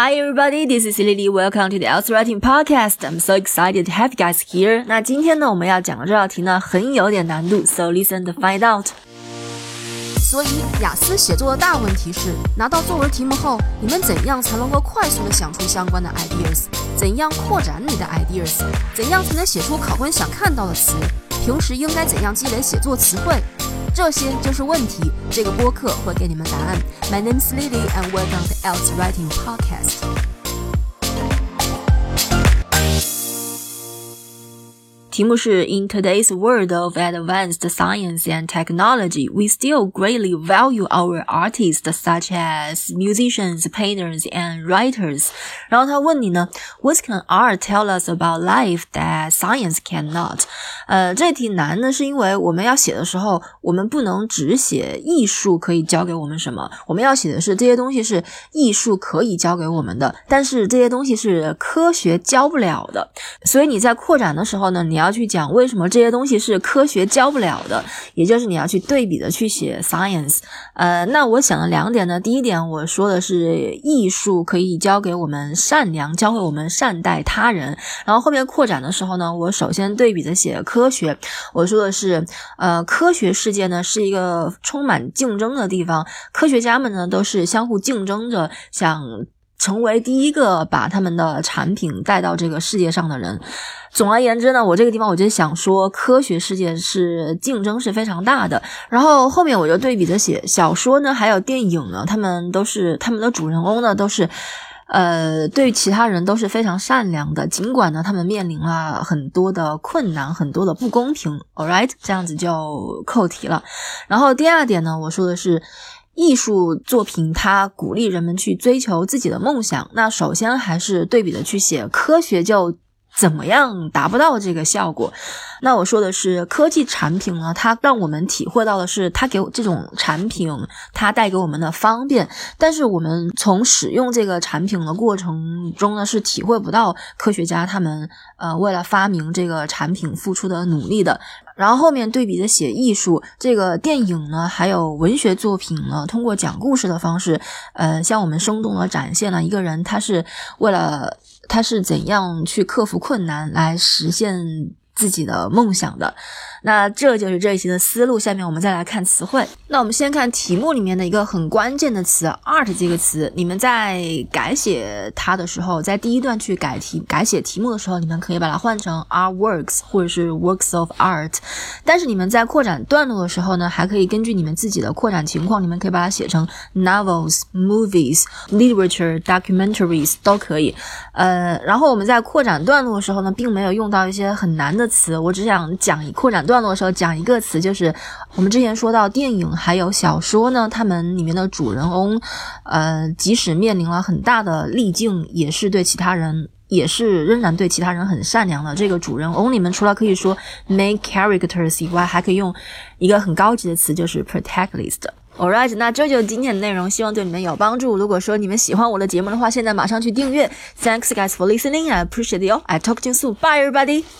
Hi everybody, this is Lily. Welcome to the Else Writing Podcast. I'm so excited to have you guys here. 那今天呢，我们要讲的这道题呢，很有点难度，so listen to find out. 所以雅思写作的大问题是，拿到作文题目后，你们怎样才能够快速的想出相关的 ideas？怎样扩展你的 ideas？怎样才能写出考官想看到的词？平时应该怎样积累写作词汇？这些就是问题。这个播客会给你们答案。My name is Lily, and welcome to Else Writing Podcast. 题目是 In today's world of advanced science and technology, we still greatly value our artists such as musicians, painters, and writers. 然后他问你呢，What can art tell us about life that science cannot？呃，这题难呢，是因为我们要写的时候，我们不能只写艺术可以教给我们什么，我们要写的是这些东西是艺术可以教给我们的，但是这些东西是科学教不了的。所以你在扩展的时候呢，你要。要去讲为什么这些东西是科学教不了的，也就是你要去对比的去写 science。呃，那我想了两点呢。第一点，我说的是艺术可以教给我们善良，教会我们善待他人。然后后面扩展的时候呢，我首先对比的写科学，我说的是，呃，科学世界呢是一个充满竞争的地方，科学家们呢都是相互竞争着想。成为第一个把他们的产品带到这个世界上的人。总而言之呢，我这个地方我就想说，科学世界是竞争是非常大的。然后后面我就对比着写小说呢，还有电影呢，他们都是他们的主人公呢，都是呃对其他人都是非常善良的，尽管呢他们面临了很多的困难，很多的不公平。All right，这样子就扣题了。然后第二点呢，我说的是。艺术作品，它鼓励人们去追求自己的梦想。那首先还是对比的去写科学，就怎么样达不到这个效果？那我说的是科技产品呢，它让我们体会到的是，它给我这种产品，它带给我们的方便。但是我们从使用这个产品的过程中呢，是体会不到科学家他们呃为了发明这个产品付出的努力的。然后后面对比的写艺术，这个电影呢，还有文学作品呢，通过讲故事的方式，呃，向我们生动的展现了一个人他是为了他是怎样去克服困难来实现自己的梦想的。那这就是这一期的思路。下面我们再来看词汇。那我们先看题目里面的一个很关键的词 “art” 这个词。你们在改写它的时候，在第一段去改题、改写题目的时候，你们可以把它换成 “artworks” 或者是 “works of art”。但是你们在扩展段落的时候呢，还可以根据你们自己的扩展情况，你们可以把它写成 “novels”、“movies”、“literature”、“documentaries” 都可以。呃，然后我们在扩展段落的时候呢，并没有用到一些很难的词，我只想讲以扩展。段落的时候讲一个词，就是我们之前说到电影还有小说呢，他们里面的主人翁，呃，即使面临了很大的逆境，也是对其他人，也是仍然对其他人很善良的。这个主人翁里面，除了可以说 main characters 以外，还可以用一个很高级的词，就是 protagonist。Alright，那这就是今天的内容，希望对你们有帮助。如果说你们喜欢我的节目的话，现在马上去订阅。Thanks guys for listening. I appreciate you. I talk to you soon. Bye everybody.